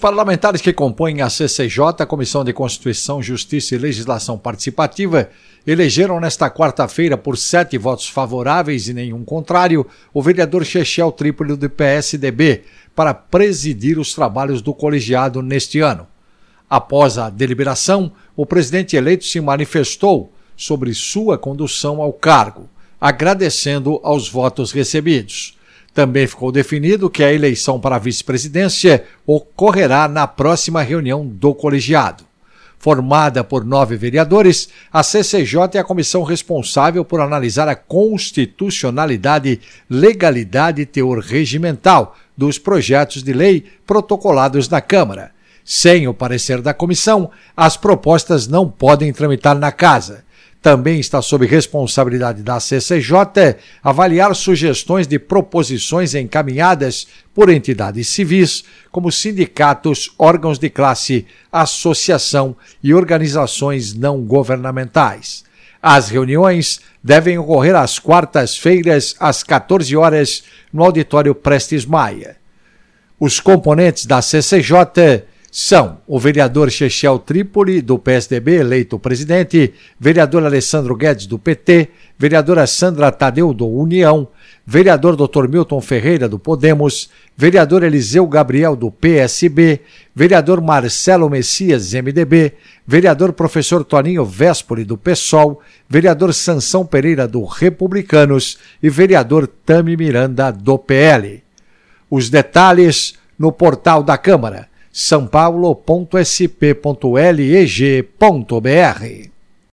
parlamentares que compõem a CCJ, Comissão de Constituição, Justiça e Legislação Participativa, elegeram nesta quarta-feira, por sete votos favoráveis e nenhum contrário, o vereador Chechel Trípoli do PSDB para presidir os trabalhos do colegiado neste ano. Após a deliberação, o presidente eleito se manifestou sobre sua condução ao cargo, agradecendo aos votos recebidos. Também ficou definido que a eleição para a vice-presidência ocorrerá na próxima reunião do colegiado. Formada por nove vereadores, a CCJ é a comissão responsável por analisar a constitucionalidade, legalidade e teor regimental dos projetos de lei protocolados na Câmara. Sem o parecer da comissão, as propostas não podem tramitar na Casa. Também está sob responsabilidade da CCJ avaliar sugestões de proposições encaminhadas por entidades civis, como sindicatos, órgãos de classe, associação e organizações não governamentais. As reuniões devem ocorrer às quartas-feiras, às 14 horas, no auditório Prestes Maia. Os componentes da CCJ são o vereador Chechel Trípoli, do PSDB, eleito presidente, vereador Alessandro Guedes, do PT, vereadora Sandra Tadeu, do União, vereador Dr. Milton Ferreira, do Podemos, vereador Eliseu Gabriel, do PSB, vereador Marcelo Messias, MDB, vereador professor Toninho Véspoli, do PSOL, vereador Sansão Pereira, do Republicanos e vereador Tami Miranda, do PL. Os detalhes no portal da Câmara sãopaulo.sp.leg.br